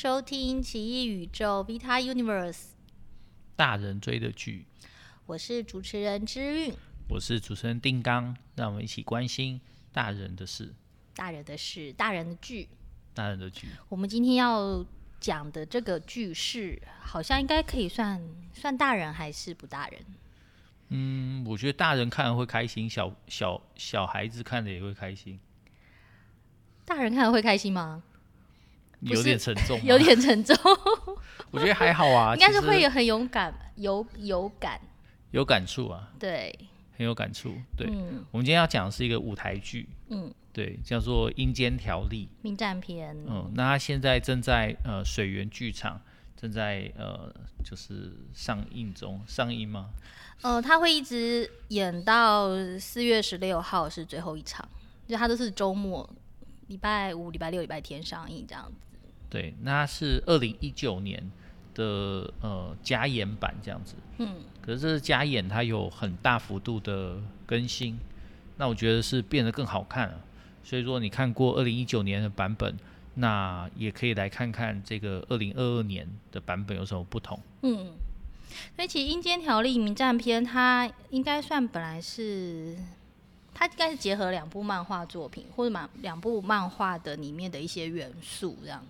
收听《奇异宇宙 Vita Universe》，大人追的剧。我是主持人之韵，我是主持人定刚，让我们一起关心大人的事。大人的事，大人的剧，大人的剧。我们今天要讲的这个剧是，好像应该可以算算大人还是不大人？嗯，我觉得大人看了会开心，小小小孩子看了也会开心。大人看了会开心吗？有点沉重，有点沉重。我觉得还好啊，应该是会有很勇敢，有有感，有感触啊。对，很有感触。对，嗯，我们今天要讲的是一个舞台剧，嗯，对，叫做《阴间条例》冥战篇。嗯，那他现在正在呃水源剧场正在呃就是上映中，上映吗？呃，他会一直演到四月十六号是最后一场，就他都是周末，礼拜五、礼拜六、礼拜天上映这样子。对，那是二零一九年的呃加演版这样子，嗯，可是这是加演，它有很大幅度的更新，那我觉得是变得更好看了。所以说你看过二零一九年的版本，那也可以来看看这个二零二二年的版本有什么不同。嗯，所以其实《阴间条例》名战篇，它应该算本来是，它应该是结合两部漫画作品或者两两部漫画的里面的一些元素这样。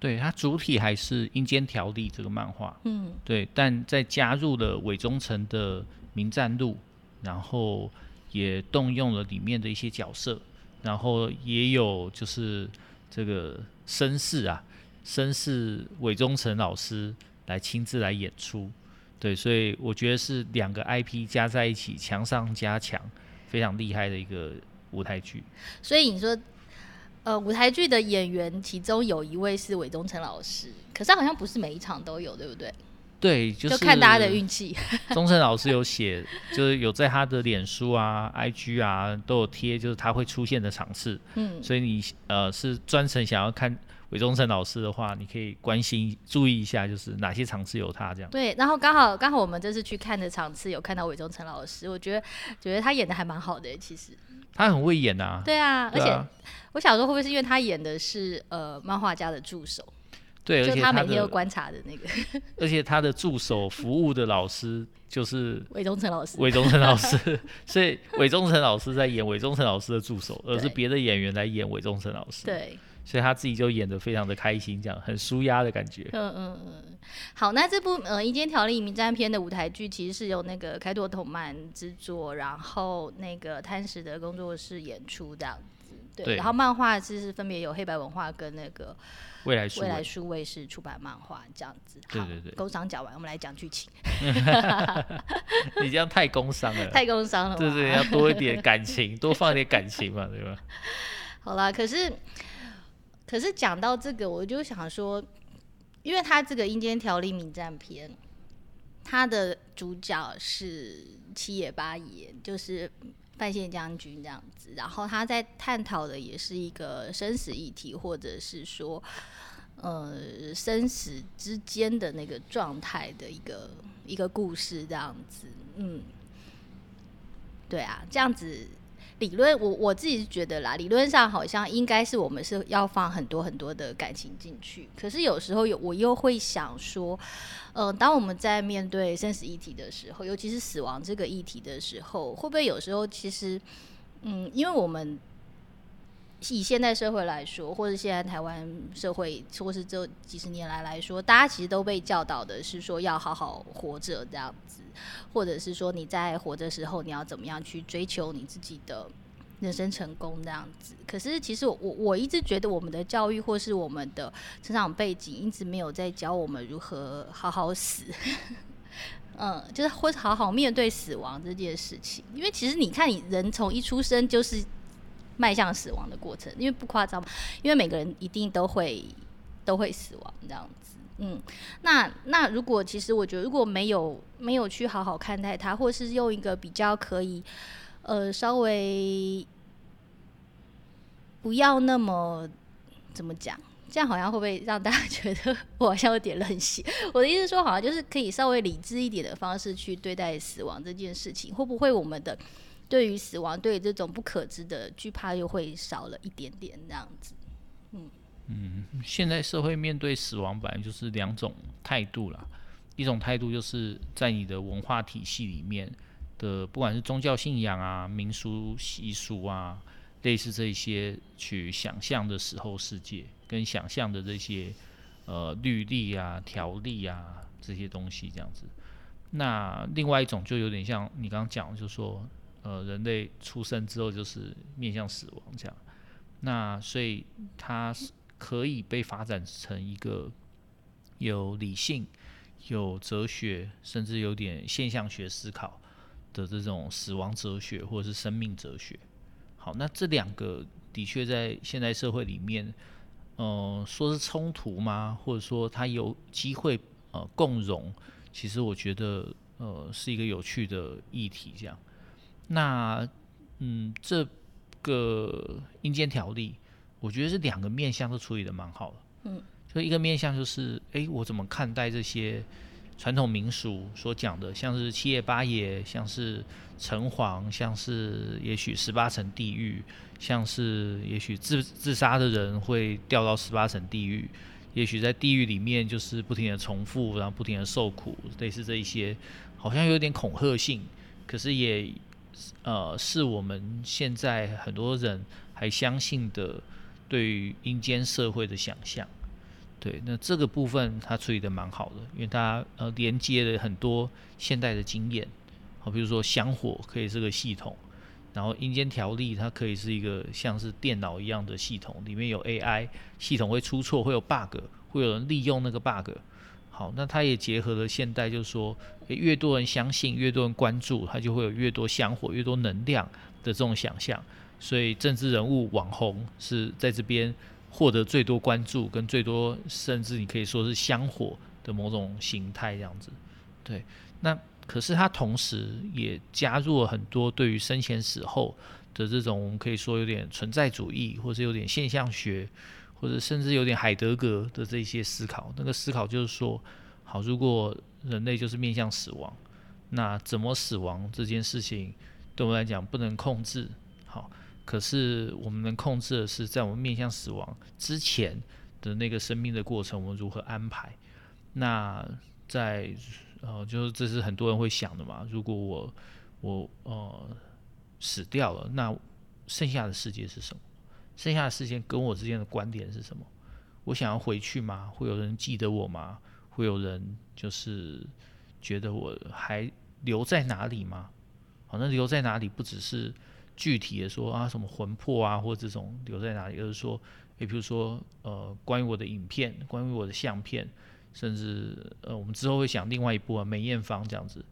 对，它主体还是《阴间条例》这个漫画，嗯，对，但在加入了韦忠诚的名战录，然后也动用了里面的一些角色，然后也有就是这个绅士啊，绅士韦忠诚老师来亲自来演出，对，所以我觉得是两个 IP 加在一起，强上加强，非常厉害的一个舞台剧。所以你说。呃，舞台剧的演员其中有一位是韦忠诚老师，可是他好像不是每一场都有，对不对？对，就是、就看大家的运气。忠诚老师有写，就是有在他的脸书啊、IG 啊都有贴，就是他会出现的场次。嗯，所以你呃是专程想要看韦忠诚老师的话，你可以关心注意一下，就是哪些场次有他这样。对，然后刚好刚好我们这次去看的场次有看到韦忠诚老师，我觉得觉得他演的还蛮好的，其实。他很会演呐、啊，对啊，而且我小时候，会不会是因为他演的是呃漫画家的助手？对，就他每天都观察的那个。而且他的助手服务的老师就是韦忠诚老师。韦忠诚老师，所以韦忠诚老师在演韦忠诚老师的助手，而是别的演员来演韦忠诚老师。对。所以他自己就演得非常的开心，这样很舒压的感觉。嗯嗯嗯。好，那这部呃《阴间条例》名战篇的舞台剧，其实是由那个开拓同漫制作，然后那个贪食的工作室演出这样子。对。对，然后漫画是分别有黑白文化跟那个未来书未来数位是出版漫画这样子。对对对。工商讲完，我们来讲剧情。你这样太工商了。太工商了。对，对对，要多一点感情，多放一点感情嘛，对吧？好啦，可是。可是讲到这个，我就想说，因为他这个《阴间条例》名战篇，他的主角是七爷八爷，就是范谢将军这样子。然后他在探讨的也是一个生死议题，或者是说，呃，生死之间的那个状态的一个一个故事这样子。嗯，对啊，这样子。理论，我我自己是觉得啦，理论上好像应该是我们是要放很多很多的感情进去，可是有时候有我又会想说，呃，当我们在面对生死议题的时候，尤其是死亡这个议题的时候，会不会有时候其实，嗯，因为我们以现代社会来说，或者现在台湾社会，或是这几十年来来说，大家其实都被教导的是说要好好活着这样子。或者是说你在活的时候，你要怎么样去追求你自己的人生成功这样子？可是其实我我一直觉得我们的教育或是我们的成长背景一直没有在教我们如何好好死，嗯，就是会好好面对死亡这件事情。因为其实你看，你人从一出生就是迈向死亡的过程，因为不夸张，因为每个人一定都会都会死亡这样子。嗯，那那如果其实我觉得如果没有没有去好好看待它，或是用一个比较可以，呃，稍微不要那么怎么讲，这样好像会不会让大家 觉得我好像有点任性？我的意思是说，好像就是可以稍微理智一点的方式去对待死亡这件事情，会不会我们的对于死亡、对这种不可知的惧怕又会少了一点点这样子？嗯。嗯，现在社会面对死亡本来就是两种态度啦，一种态度就是在你的文化体系里面的，不管是宗教信仰啊、民俗习俗啊，类似这些去想象的死后世界，跟想象的这些呃律例啊、条例啊这些东西这样子。那另外一种就有点像你刚刚讲，就是说呃人类出生之后就是面向死亡这样。那所以它是。可以被发展成一个有理性、有哲学，甚至有点现象学思考的这种死亡哲学，或者是生命哲学。好，那这两个的确在现代社会里面，嗯、说是冲突吗？或者说它有机会呃共融？其实我觉得呃是一个有趣的议题。这样，那嗯，这个阴间条例。我觉得是两个面向都处理的蛮好的，嗯，就一个面向就是，哎，我怎么看待这些传统民俗所讲的，像是七爷八爷，像是城隍，像是也许十八层地狱，像是也许自自杀的人会掉到十八层地狱，也许在地狱里面就是不停的重复，然后不停的受苦，类似这一些，好像有点恐吓性，可是也呃是我们现在很多人还相信的。对于阴间社会的想象，对，那这个部分他处理得蛮好的，因为他呃连接了很多现代的经验，好，比如说香火可以是个系统，然后阴间条例它可以是一个像是电脑一样的系统，里面有 AI，系统会出错，会有 bug，会有人利用那个 bug，好，那它也结合了现代，就是说，越多人相信，越多人关注，它就会有越多香火，越多能量的这种想象。所以政治人物、网红是在这边获得最多关注，跟最多，甚至你可以说是香火的某种形态这样子。对，那可是他同时也加入了很多对于生前死后的这种，我们可以说有点存在主义，或者有点现象学，或者甚至有点海德格的这些思考。那个思考就是说，好，如果人类就是面向死亡，那怎么死亡这件事情，对我们来讲不能控制。好。可是我们能控制的是，在我们面向死亡之前的那个生命的过程，我们如何安排？那在呃，就是这是很多人会想的嘛。如果我我呃死掉了，那剩下的世界是什么？剩下的时间跟我之间的观点是什么？我想要回去吗？会有人记得我吗？会有人就是觉得我还留在哪里吗？好，那留在哪里不只是。具体的说啊，什么魂魄啊，或这种留在哪里？而是说，也比如说，呃，关于我的影片，关于我的相片，甚至呃，我们之后会想另外一部啊，梅艳芳这样子。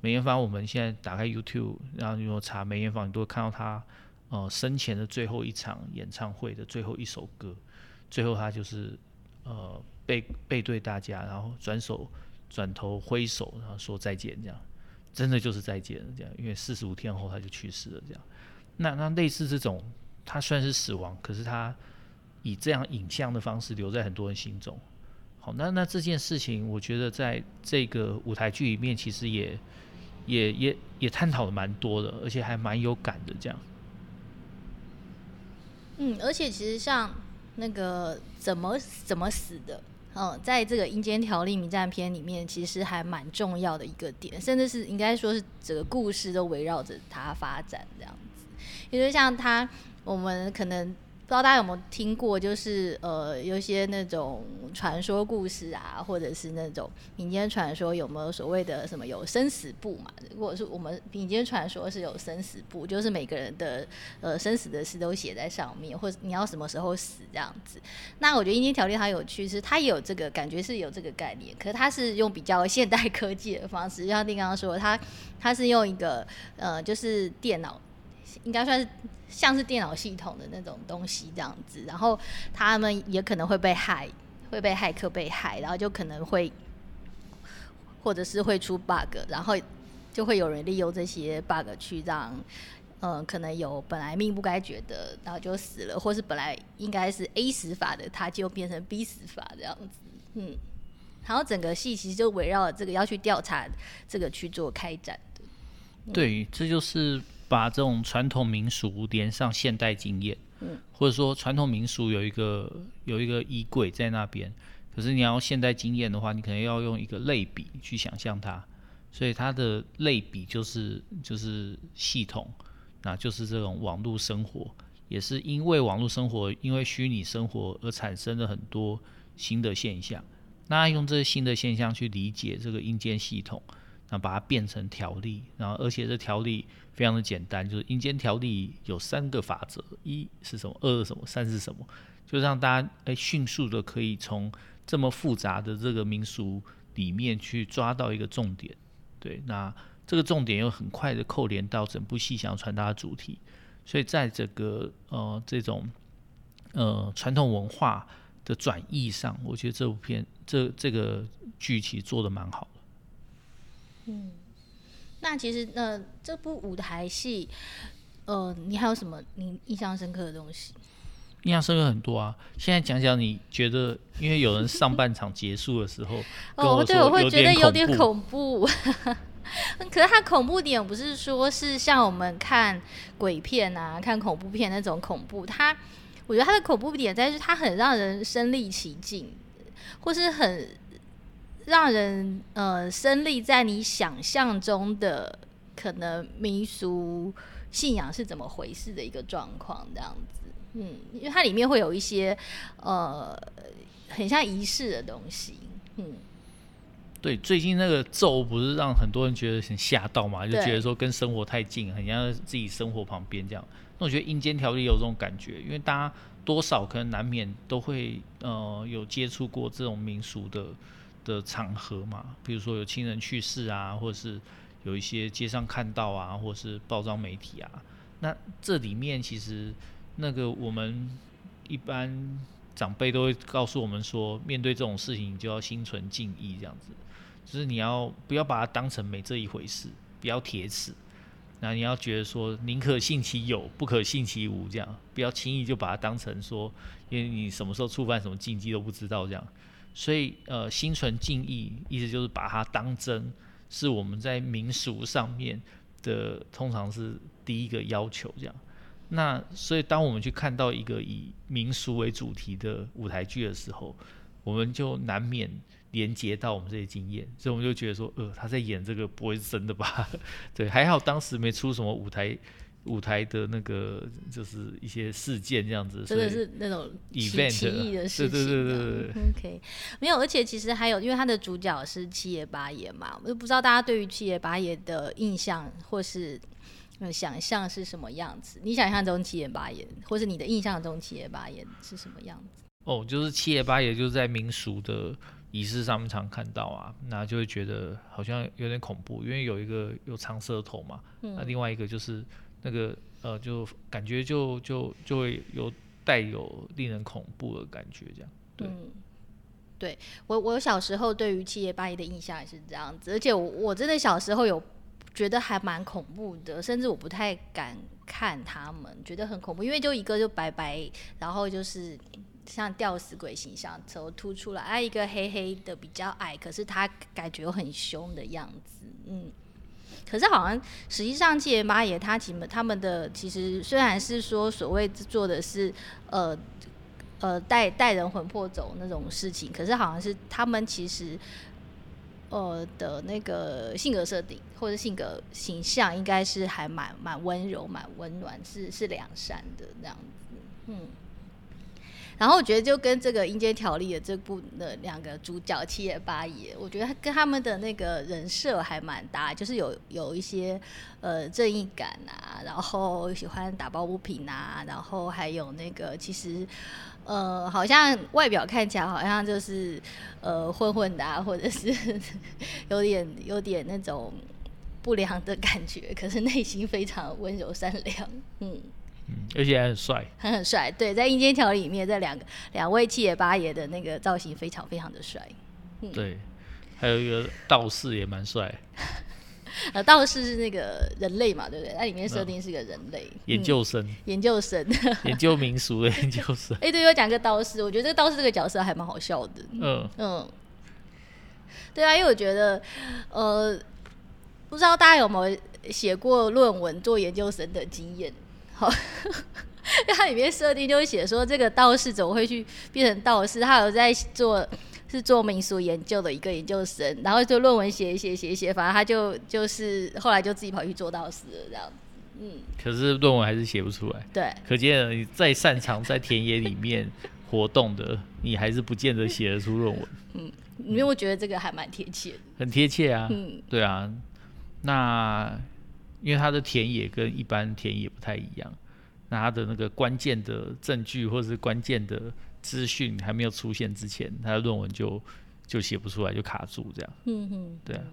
梅艳芳，我们现在打开 YouTube，然后你如果查梅艳芳，你都会看到她呃生前的最后一场演唱会的最后一首歌，最后他就是呃背背对大家，然后转手转头挥手，然后说再见，这样真的就是再见了，这样，因为四十五天后他就去世了，这样。那那类似这种，他虽然是死亡，可是他以这样影像的方式留在很多人心中。好，那那这件事情，我觉得在这个舞台剧里面，其实也也也也探讨的蛮多的，而且还蛮有感的这样。嗯，而且其实像那个怎么怎么死的。嗯，在这个阴间条例名战篇里面，其实还蛮重要的一个点，甚至是应该说是整个故事都围绕着他发展这样子。因为像他，我们可能。不知道大家有没有听过，就是呃，有些那种传说故事啊，或者是那种民间传说，有没有所谓的什么有生死簿嘛？如果是我们民间传说是有生死簿，就是每个人的呃生死的事都写在上面，或者你要什么时候死这样子。那我觉得阴间条例它有趣，是它也有这个感觉是有这个概念，可是它是用比较现代科技的方式，就像丁刚刚说，它它是用一个呃，就是电脑。应该算是像是电脑系统的那种东西这样子，然后他们也可能会被害，会被骇客被害，然后就可能会，或者是会出 bug，然后就会有人利用这些 bug 去让，嗯，可能有本来命不该绝的，然后就死了，或是本来应该是 A 死法的，他就变成 B 死法这样子，嗯，然后整个戏其实就围绕这个要去调查这个去做开展的，对，这就是。把这种传统民俗连上现代经验，嗯，或者说传统民俗有一个有一个衣柜在那边，可是你要现代经验的话，你可能要用一个类比去想象它，所以它的类比就是就是系统，那就是这种网络生活，也是因为网络生活，因为虚拟生活而产生了很多新的现象，那用这些新的现象去理解这个硬件系统。那把它变成条例，然后而且这条例非常的简单，就是阴间条例有三个法则：一是什么，二是什么，三是什么，就让大家诶迅速的可以从这么复杂的这个民俗里面去抓到一个重点。对，那这个重点又很快的扣连到整部戏想要传达的主题，所以在这个呃这种呃传统文化的转译上，我觉得这部片这这个剧其实做的蛮好。嗯，那其实那、呃、这部舞台戏，呃，你还有什么你印象深刻的东西？印象深刻很多啊！现在讲讲，你觉得因为有人上半场结束的时候，哦，对，我会觉得有点恐怖。可是它恐怖点不是说是像我们看鬼片啊、看恐怖片那种恐怖，它我觉得它的恐怖点在于它很让人身临其境，或是很。让人呃生立在你想象中的可能民俗信仰是怎么回事的一个状况，这样子，嗯，因为它里面会有一些呃很像仪式的东西，嗯，对，最近那个咒不是让很多人觉得很吓到嘛，就觉得说跟生活太近，很像自己生活旁边这样。那我觉得阴间条例有这种感觉，因为大家多少可能难免都会呃有接触过这种民俗的。的场合嘛，比如说有亲人去世啊，或者是有一些街上看到啊，或者是报章媒体啊，那这里面其实那个我们一般长辈都会告诉我们说，面对这种事情，你就要心存敬意，这样子，就是你要不要把它当成没这一回事，不要铁齿，那你要觉得说宁可信其有，不可信其无，这样不要轻易就把它当成说，因为你什么时候触犯什么禁忌都不知道这样。所以，呃，心存敬意，意思就是把它当真，是我们在民俗上面的，通常是第一个要求这样。那所以，当我们去看到一个以民俗为主题的舞台剧的时候，我们就难免连接到我们这些经验，所以我们就觉得说，呃，他在演这个不会是真的吧？对，还好当时没出什么舞台。舞台的那个就是一些事件这样子，真的是那种奇异的事情。对对对对对。OK，没有，而且其实还有，因为他的主角是七爷八爷嘛，我就不知道大家对于七爷八爷的印象或是想象是什么样子。你想象中七爷八爷，或是你的印象中七爷八爷是什么样子？哦，就是七爷八爷就是在民俗的仪式上面常看到啊，那就会觉得好像有点恐怖，因为有一个有长舌头嘛，嗯、那另外一个就是。那个呃，就感觉就就就会有带有令人恐怖的感觉，这样。对，对我我小时候对于七爷八爷的印象也是这样子，而且我我真的小时候有觉得还蛮恐怖的，甚至我不太敢看他们，觉得很恐怖，因为就一个就白白，然后就是像吊死鬼形象，头突出来，啊一个黑黑的比较矮，可是他感觉又很凶的样子，嗯。可是好像实际上七爷八爷他其实他们的其实虽然是说所谓做的是呃呃带带人魂魄走那种事情，可是好像是他们其实呃的那个性格设定或者性格形象应该是还蛮蛮温柔蛮温暖是是良善的这样子，嗯。然后我觉得就跟这个阴间条例的这部的两个主角七爷八爷，我觉得跟他们的那个人设还蛮搭，就是有有一些呃正义感啊，然后喜欢打抱不平啊，然后还有那个其实呃好像外表看起来好像就是呃混混的啊，或者是 有点有点那种不良的感觉，可是内心非常温柔善良，嗯。嗯，而且还很帅，很很帅。对，在阴间条里面，这两个两位七爷八爷的那个造型非常非常的帅。嗯，对，还有一个道士也蛮帅。呃，道士是那个人类嘛，对不对？它里面设定是个人类，嗯，研究生，研究生，研究民俗的研究生。哎，对，我讲个道士，我觉得这个道士这个角色还蛮好笑的。嗯嗯，对啊，因为我觉得，呃，不知道大家有没有写过论文做研究生的经验。好，它里面设定就会写说，这个道士怎么会去变成道士？他有在做是做民俗研究的一个研究生，然后就论文写一写写一写，反正他就就是后来就自己跑去做道士了这样子。嗯，可是论文还是写不出来。对，可见你再擅长在田野里面活动的，你还是不见得写得出论文。嗯，因为我觉得这个还蛮贴切的。很贴切啊。嗯，对啊。那因为他的田野跟一般田野不太一样，那他的那个关键的证据或者是关键的资讯还没有出现之前，他的论文就就写不出来，就卡住这样。嗯哼，对啊。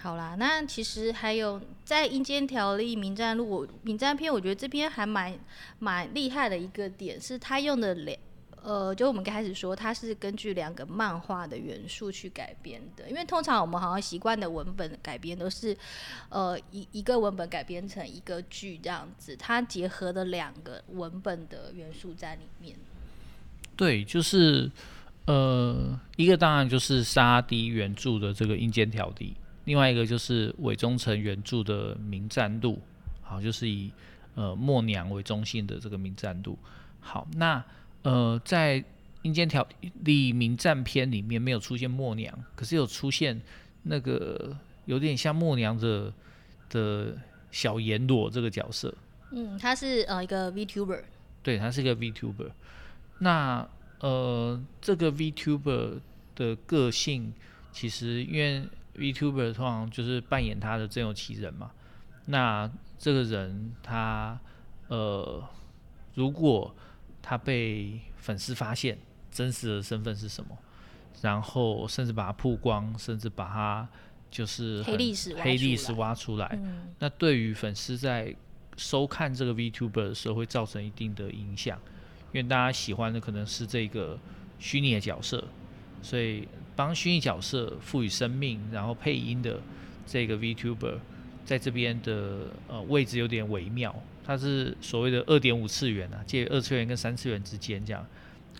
好啦，那其实还有在《阴间条例》民战录，我冥战篇，我觉得这边还蛮蛮厉害的一个点是，他用的两。呃，就我们开始说，它是根据两个漫画的元素去改编的。因为通常我们好像习惯的文本改编都是，呃，一一个文本改编成一个剧这样子，它结合了两个文本的元素在里面。对，就是呃，一个当然就是沙迪原著的这个《阴间条例》，另外一个就是尾中诚原著的《冥战度》，好，就是以呃默娘为中心的这个《冥战度》。好，那。呃，在《阴间条例》名战篇里面没有出现默娘，可是有出现那个有点像默娘的的小阎罗这个角色。嗯，他是呃一个 VTuber。对，他是一个 VTuber。那呃，这个 VTuber 的个性其实因为 VTuber 通常就是扮演他的真有其人嘛。那这个人他呃，如果他被粉丝发现真实的身份是什么，然后甚至把他曝光，甚至把他就是黑历史黑历史挖出来。嗯、那对于粉丝在收看这个 VTuber 的时候，会造成一定的影响，因为大家喜欢的可能是这个虚拟的角色，所以帮虚拟角色赋予生命，然后配音的这个 VTuber 在这边的呃位置有点微妙。它是所谓的二点五次元啊，介于二次元跟三次元之间这样。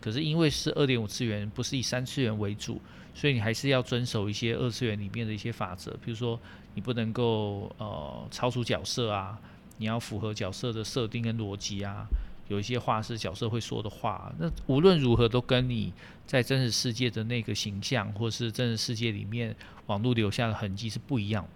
可是因为是二点五次元，不是以三次元为主，所以你还是要遵守一些二次元里面的一些法则，比如说你不能够呃超出角色啊，你要符合角色的设定跟逻辑啊，有一些话是角色会说的话，那无论如何都跟你在真实世界的那个形象，或是真实世界里面网络留下的痕迹是不一样的。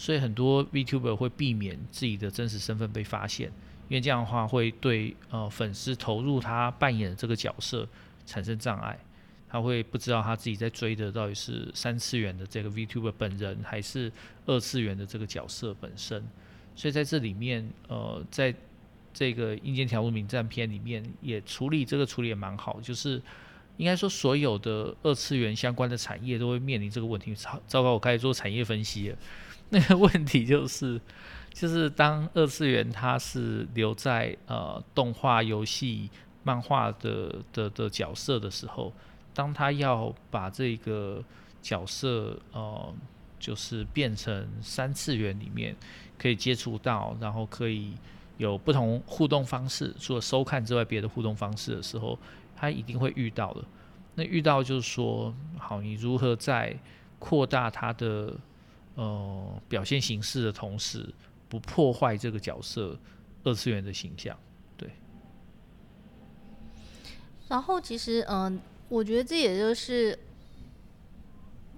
所以很多 VTuber 会避免自己的真实身份被发现，因为这样的话会对呃粉丝投入他扮演的这个角色产生障碍，他会不知道他自己在追的到底是三次元的这个 VTuber 本人，还是二次元的这个角色本身。所以在这里面，呃，在这个阴间条路名战篇里面也处理这个处理也蛮好，就是应该说所有的二次元相关的产业都会面临这个问题。糟糟糕，我开始做产业分析了。那个问题就是，就是当二次元它是留在呃动画、游戏、漫画的的的角色的时候，当他要把这个角色呃就是变成三次元里面可以接触到，然后可以有不同互动方式，除了收看之外别的互动方式的时候，他一定会遇到的。那遇到就是说，好，你如何在扩大它的。呃，表现形式的同时，不破坏这个角色二次元的形象，对。然后其实，嗯、我觉得这也就是，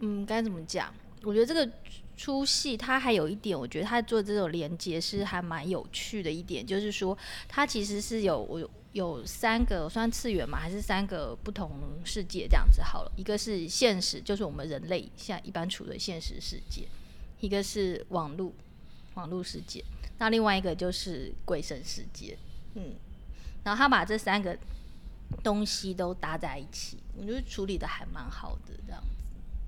嗯，该怎么讲？我觉得这个出戏它还有一点，我觉得它做这种连接是还蛮有趣的一点，就是说它其实是有我有有三个算次元嘛，还是三个不同世界这样子好了。一个是现实，就是我们人类现在一般处的现实世界。一个是网络，网络世界，那另外一个就是鬼神世界，嗯，然后他把这三个东西都搭在一起，我觉得处理的还蛮好的，这样子，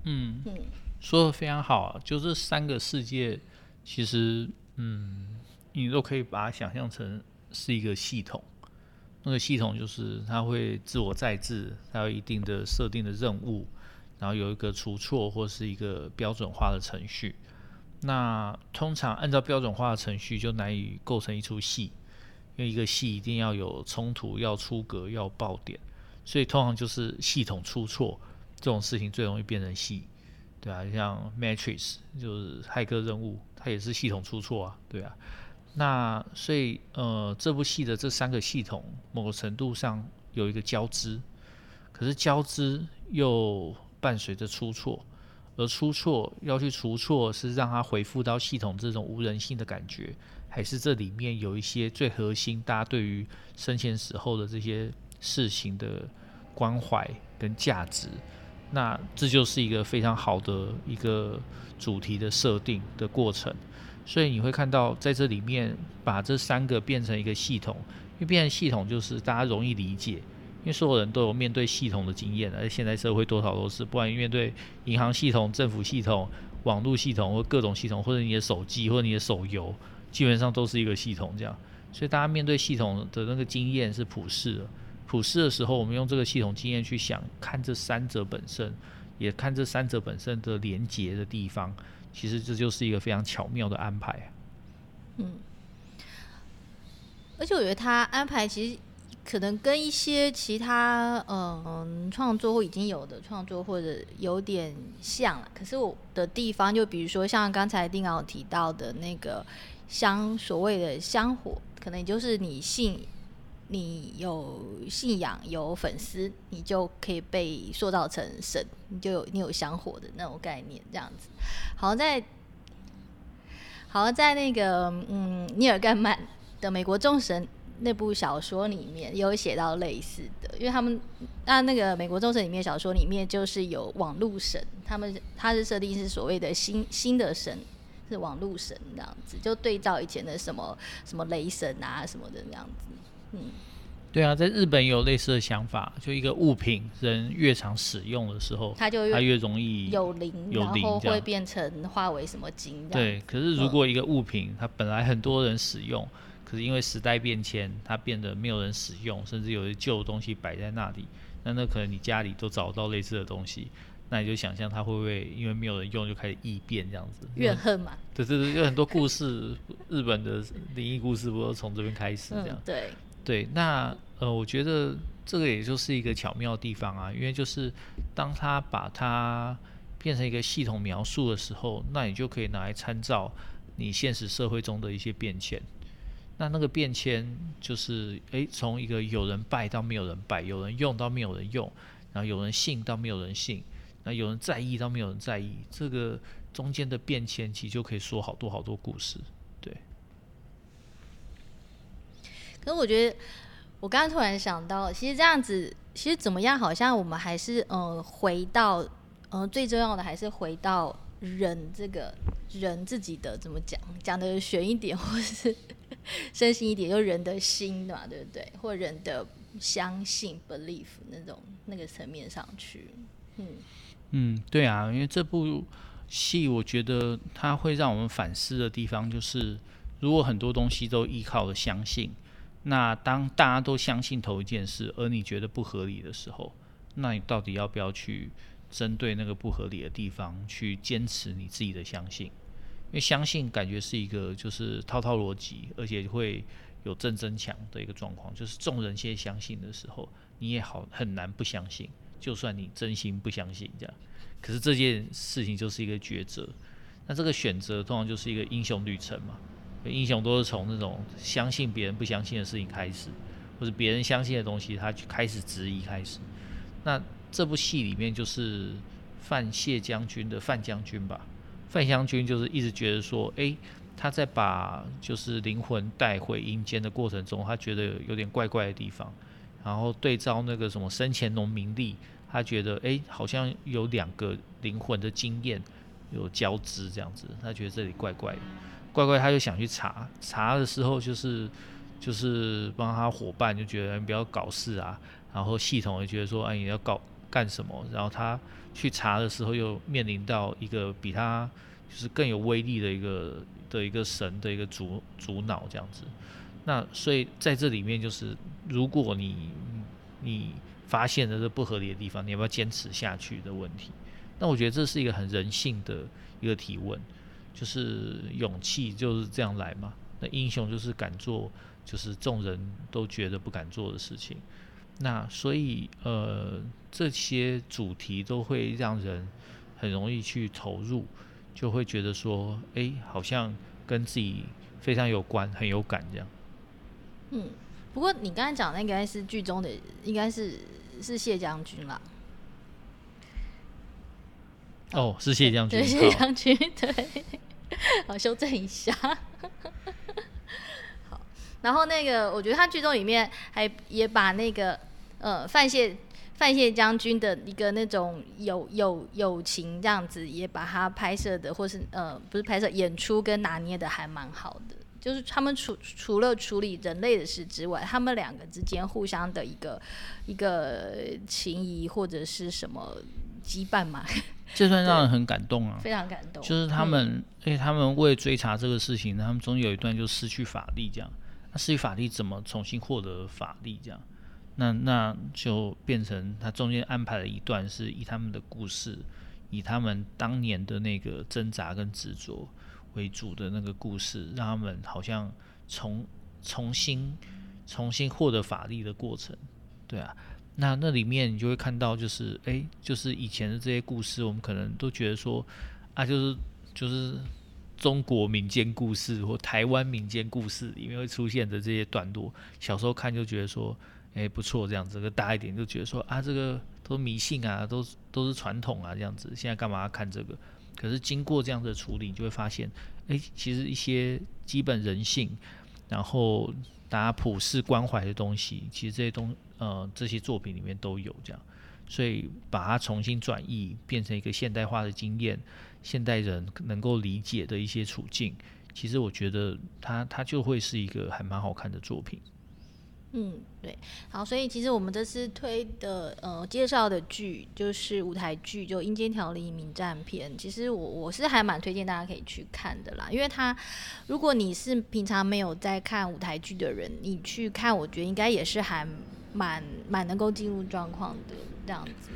嗯嗯，说的非常好啊，就这三个世界，其实，嗯，你都可以把它想象成是一个系统，那个系统就是它会自我再制，它有一定的设定的任务，然后有一个除错或是一个标准化的程序。那通常按照标准化的程序就难以构成一出戏，因为一个戏一定要有冲突、要出格、要爆点，所以通常就是系统出错这种事情最容易变成戏。对啊，像 Matrix 就是骇客任务，它也是系统出错啊，对啊。那所以呃，这部戏的这三个系统某个程度上有一个交织，可是交织又伴随着出错，而出错要去除错，是让它恢复到系统这种无人性的感觉，还是这里面有一些最核心，大家对于生前死后的这些事情的关怀跟价值？那这就是一个非常好的一个主题的设定的过程。所以你会看到，在这里面把这三个变成一个系统，因为变成系统就是大家容易理解，因为所有人都有面对系统的经验，而现在社会多少都是，不管面对银行系统、政府系统、网络系统或各种系统，或者你的手机或者你的手游，基本上都是一个系统这样。所以大家面对系统的那个经验是普世的，普世的时候，我们用这个系统经验去想，看这三者本身，也看这三者本身的连结的地方。其实这就是一个非常巧妙的安排。嗯，而且我觉得他安排其实可能跟一些其他嗯创作或已经有的创作或者有点像了。可是我的地方就比如说像刚才丁老提到的那个香所谓的香火，可能就是你信。你有信仰，有粉丝，你就可以被塑造成神，你就有你有香火的那种概念，这样子。好在，好在那个嗯，尼尔盖曼的《美国众神》那部小说里面有写到类似的，因为他们那那个《美国众神》里面小说里面就是有网络神，他们他是设定是所谓的新新的神，是网络神这样子，就对照以前的什么什么雷神啊什么的那样子。嗯，对啊，在日本也有类似的想法，就一个物品，人越常使用的时候，它就越它越容易有灵，有灵，然后会变成化为什么精。对，可是如果一个物品，它本来很多人使用，可是因为时代变迁，它变得没有人使用，甚至有些旧的东西摆在那里，那那可能你家里都找到类似的东西，那你就想象它会不会因为没有人用就开始异变这样子？怨恨嘛？对对对，有很多故事，日本的灵异故事不都从这边开始这样？嗯、对。对，那呃，我觉得这个也就是一个巧妙的地方啊，因为就是当他把它变成一个系统描述的时候，那你就可以拿来参照你现实社会中的一些变迁。那那个变迁就是，诶，从一个有人拜到没有人拜，有人用到没有人用，然后有人信到没有人信，那有人在意到没有人在意，这个中间的变迁其实就可以说好多好多故事。对可是我觉得，我刚刚突然想到，其实这样子，其实怎么样，好像我们还是呃回到，呃最重要的还是回到人这个人自己的怎么讲，讲的玄一点，或是 深心一点，就人的心嘛，对不对？或人的相信 belief 那种那个层面上去，嗯嗯，对啊，因为这部戏，我觉得它会让我们反思的地方，就是如果很多东西都依靠了相信。那当大家都相信同一件事，而你觉得不合理的时候，那你到底要不要去针对那个不合理的地方去坚持你自己的相信？因为相信感觉是一个就是套套逻辑，而且会有正增强的一个状况。就是众人先相信的时候，你也好很难不相信，就算你真心不相信这样。可是这件事情就是一个抉择，那这个选择通常就是一个英雄旅程嘛。英雄都是从那种相信别人不相信的事情开始，或者别人相信的东西，他就开始质疑开始。那这部戏里面就是范谢将军的范将军吧？范将军就是一直觉得说，诶、他在把就是灵魂带回阴间的过程中，他觉得有点怪怪的地方。然后对照那个什么生前农民历，他觉得诶、好像有两个灵魂的经验有交织这样子，他觉得这里怪怪的。怪怪，他就想去查，查的时候就是就是帮他伙伴就觉得你不要搞事啊，然后系统也觉得说，哎，你要搞干什么？然后他去查的时候又面临到一个比他就是更有威力的一个的一个神的一个主主脑这样子。那所以在这里面就是，如果你你发现了这不合理的地方，你要不要坚持下去的问题？那我觉得这是一个很人性的一个提问。就是勇气就是这样来嘛。那英雄就是敢做，就是众人都觉得不敢做的事情。那所以呃，这些主题都会让人很很容易去投入，就会觉得说，哎、欸，好像跟自己非常有关，很有感这样。嗯，不过你刚才讲那个应该是剧中的，应该是是谢将军啦。哦，是谢将军，对，谢将军，对，好，修正一下。好，然后那个，我觉得他剧中里面还也把那个呃范谢范谢将军的一个那种友友友情这样子，也把他拍摄的，或是呃不是拍摄演出跟拿捏的还蛮好的。就是他们除除了处理人类的事之外，他们两个之间互相的一个一个情谊或者是什么羁绊嘛。这算让人很感动啊，非常感动。就是他们，因为、嗯、他们为追查这个事情，他们中间有一段就失去法力，这样。那失去法力怎么重新获得法力？这样，那那就变成他中间安排了一段，是以他们的故事，以他们当年的那个挣扎跟执着为主的那个故事，让他们好像重重新重新获得法力的过程，对啊。那那里面你就会看到，就是哎，就是以前的这些故事，我们可能都觉得说，啊，就是就是中国民间故事或台湾民间故事里面会出现的这些段落，小时候看就觉得说，哎，不错，这样子，个大一点就觉得说，啊，这个都迷信啊，都都是传统啊，这样子，现在干嘛要看这个？可是经过这样的处理，你就会发现，哎，其实一些基本人性，然后大家普世关怀的东西，其实这些东。呃，这些作品里面都有这样，所以把它重新转译，变成一个现代化的经验，现代人能够理解的一些处境，其实我觉得它它就会是一个还蛮好看的作品。嗯，对，好，所以其实我们这次推的呃介绍的剧就是舞台剧，就《阴间条例》名战篇。其实我我是还蛮推荐大家可以去看的啦，因为它如果你是平常没有在看舞台剧的人，你去看，我觉得应该也是还。蛮蛮能够进入状况的这样子，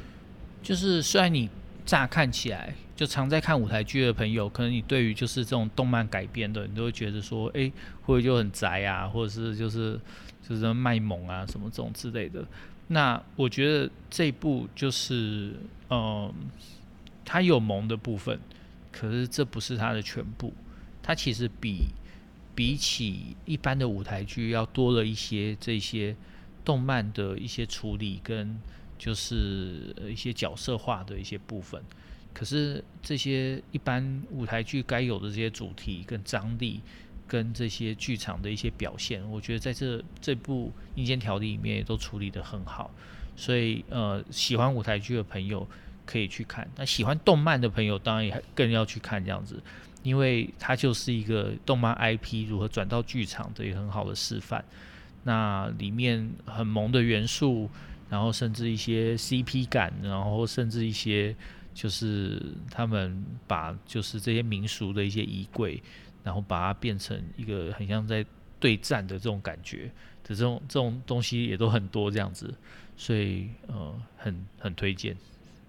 就是虽然你乍看起来就常在看舞台剧的朋友，可能你对于就是这种动漫改编的，你都会觉得说，哎、欸，会不会就很宅啊，或者是就是就是卖萌啊什么这种之类的。那我觉得这一部就是，嗯，它有萌的部分，可是这不是它的全部，它其实比比起一般的舞台剧要多了一些这些。动漫的一些处理跟就是一些角色化的一些部分，可是这些一般舞台剧该有的这些主题跟张力，跟这些剧场的一些表现，我觉得在这这部《阴间条例》里面也都处理得很好。所以呃，喜欢舞台剧的朋友可以去看，那喜欢动漫的朋友当然也更要去看这样子，因为它就是一个动漫 IP 如何转到剧场的一个很好的示范。那里面很萌的元素，然后甚至一些 CP 感，然后甚至一些就是他们把就是这些民俗的一些衣柜，然后把它变成一个很像在对战的这种感觉的这种这种东西也都很多这样子，所以呃很很推荐。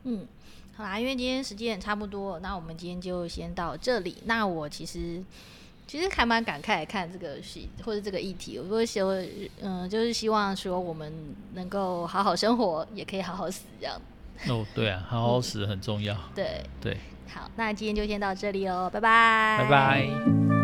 嗯，好啦，因为今天时间也差不多，那我们今天就先到这里。那我其实。其实还蛮感慨看这个戏或者这个议题，我会希望，嗯，就是希望说我们能够好好生活，也可以好好死这样。哦，对啊，好好死很重要。嗯、对对。好，那今天就先到这里哦，拜拜。拜拜。